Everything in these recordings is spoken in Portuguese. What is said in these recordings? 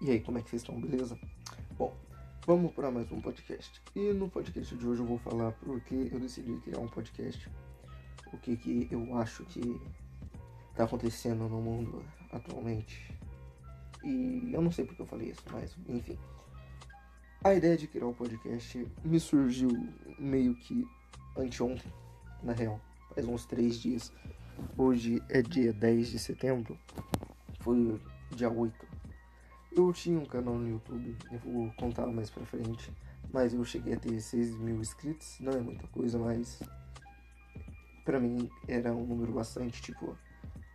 E aí, como é que vocês estão? Beleza? Bom, vamos para mais um podcast. E no podcast de hoje eu vou falar porque eu decidi criar um podcast. O que que eu acho que tá acontecendo no mundo atualmente. E eu não sei porque eu falei isso, mas enfim. A ideia de criar um podcast me surgiu meio que anteontem, na real. Faz uns três dias. Hoje é dia 10 de setembro. Foi dia 8 eu tinha um canal no YouTube, eu vou contar mais pra frente, mas eu cheguei a ter 6 mil inscritos, não é muita coisa, mas pra mim era um número bastante, tipo,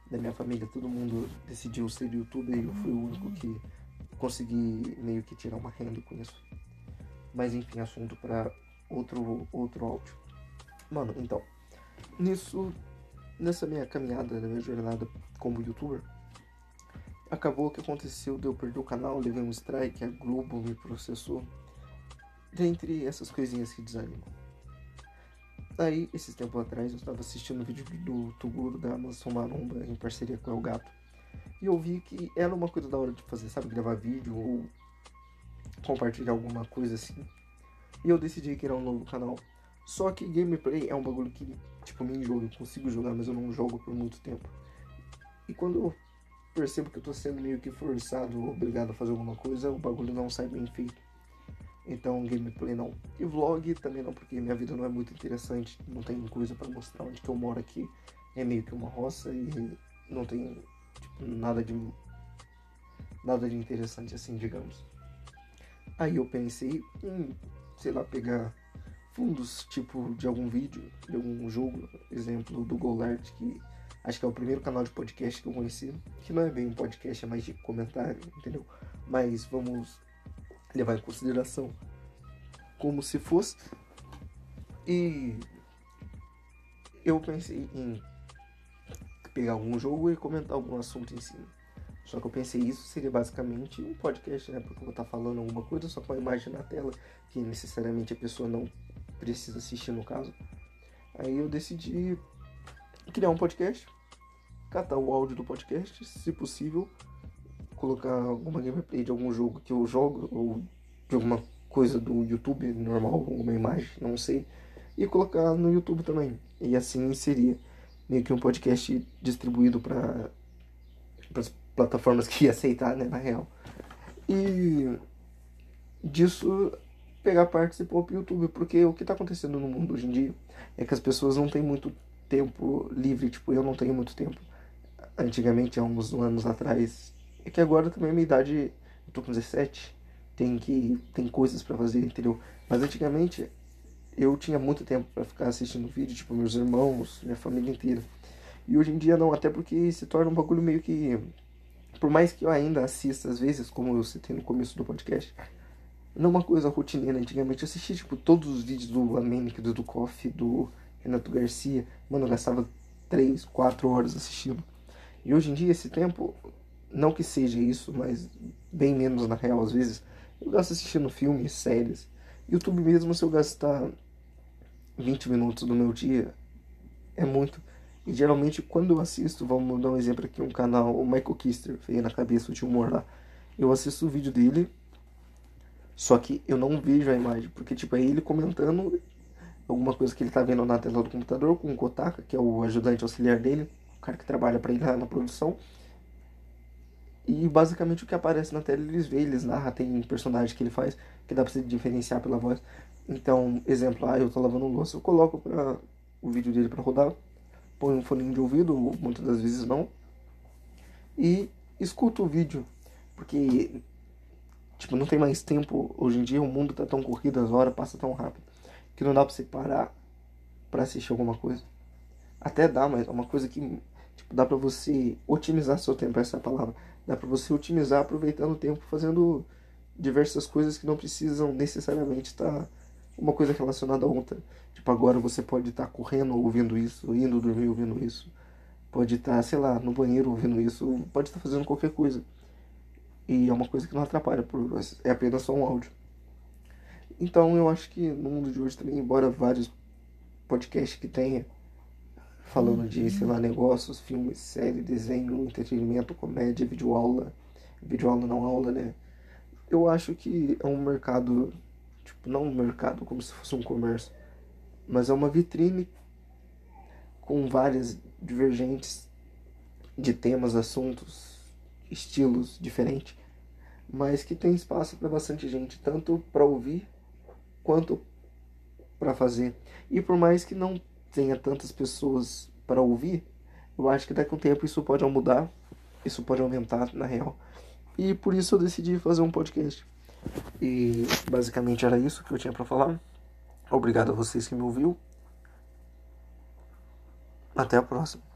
da minha família, todo mundo decidiu ser youtuber e eu fui o único que consegui meio que tirar uma renda com isso. Mas enfim, assunto para outro, outro áudio. Mano, então, nisso, nessa minha caminhada, na minha jornada como youtuber, Acabou que aconteceu de eu perder o canal, levei um strike, a Globo me processou. Dentre essas coisinhas que desanimam. Aí, esses tempos atrás, eu estava assistindo um vídeo do Tuguro da Amazon Maromba em parceria com o Gato. E eu vi que era uma coisa da hora de fazer, sabe? Gravar vídeo ou compartilhar alguma coisa assim. E eu decidi criar um novo canal. Só que gameplay é um bagulho que, tipo, me jogo, eu consigo jogar, mas eu não jogo por muito tempo. E quando eu percebo que eu tô sendo meio que forçado obrigado a fazer alguma coisa, o bagulho não sai bem feito. Então, gameplay não. E vlog também não, porque minha vida não é muito interessante, não tem coisa para mostrar onde que eu moro aqui. É meio que uma roça e não tem tipo, nada de nada de interessante assim, digamos. Aí eu pensei em, sei lá, pegar fundos tipo de algum vídeo, de algum jogo, exemplo do Golart que Acho que é o primeiro canal de podcast que eu conheci. Que não é bem um podcast, é mais de comentário, entendeu? Mas vamos levar em consideração como se fosse. E eu pensei em pegar algum jogo e comentar algum assunto em cima. Só que eu pensei isso seria basicamente um podcast, né? Porque eu vou estar falando alguma coisa só com a imagem na tela, que necessariamente a pessoa não precisa assistir no caso. Aí eu decidi criar um podcast, catar o áudio do podcast, se possível, colocar alguma gameplay de algum jogo que eu jogo, ou de alguma coisa do YouTube normal, alguma imagem, não sei, e colocar no YouTube também. E assim seria meio que um podcast distribuído para as plataformas que ia aceitar, né, na real. E disso pegar participar pro YouTube, porque o que está acontecendo no mundo hoje em dia é que as pessoas não têm muito tempo livre, tipo, eu não tenho muito tempo. Antigamente, há uns anos atrás, é que agora também a minha idade, eu tô com 17, tem que tem coisas para fazer, entendeu? Mas antigamente eu tinha muito tempo para ficar assistindo vídeo, tipo, meus irmãos, minha família inteira. E hoje em dia não, até porque se torna um bagulho meio que por mais que eu ainda assista às vezes, como eu citei no começo do podcast, não é uma coisa rotineira. Antigamente eu assistia tipo todos os vídeos do Amenic, do Dukoff, do Renato Garcia, mano, eu gastava 3, 4 horas assistindo. E hoje em dia, esse tempo, não que seja isso, mas bem menos na real, às vezes, eu gasto assistindo filmes, séries. YouTube mesmo, se eu gastar 20 minutos do meu dia, é muito. E geralmente, quando eu assisto, vamos dar um exemplo aqui, um canal, o Michael Kister, veio na cabeça de humor lá. Eu assisto o vídeo dele, só que eu não vejo a imagem, porque tipo, é ele comentando alguma coisa que ele está vendo na tela do computador com o Kotaka, que é o ajudante auxiliar dele, o cara que trabalha para ele lá na produção. E basicamente o que aparece na tela eles veem, eles narram, tem personagem que ele faz que dá para se diferenciar pela voz. Então, exemplo, ah, eu tô lavando louça, eu coloco para o vídeo dele para rodar, põe um fone de ouvido, muitas das vezes não, e escuto o vídeo, porque tipo, não tem mais tempo hoje em dia, o mundo tá tão corrido, as horas passam tão rápido que não dá pra você parar pra assistir alguma coisa. Até dá, mas é uma coisa que tipo, dá pra você otimizar seu tempo, essa é a palavra. Dá pra você otimizar aproveitando o tempo fazendo diversas coisas que não precisam necessariamente estar uma coisa relacionada a outra. Tipo, agora você pode estar correndo ouvindo isso, indo dormir ouvindo isso. Pode estar, sei lá, no banheiro ouvindo isso, pode estar fazendo qualquer coisa. E é uma coisa que não atrapalha, é apenas só um áudio. Então eu acho que no mundo de hoje também, embora vários podcasts que tenha falando de, sei lá, negócios, filmes, série, desenho, entretenimento, comédia, videoaula. Videoaula não aula, né? Eu acho que é um mercado, tipo, não um mercado como se fosse um comércio, mas é uma vitrine com várias divergentes de temas, assuntos, estilos diferentes, mas que tem espaço para bastante gente, tanto para ouvir quanto para fazer. E por mais que não tenha tantas pessoas para ouvir, eu acho que daqui a um tempo isso pode mudar, isso pode aumentar na real. E por isso eu decidi fazer um podcast. E basicamente era isso que eu tinha para falar. Obrigado a vocês que me ouviu. Até a próxima.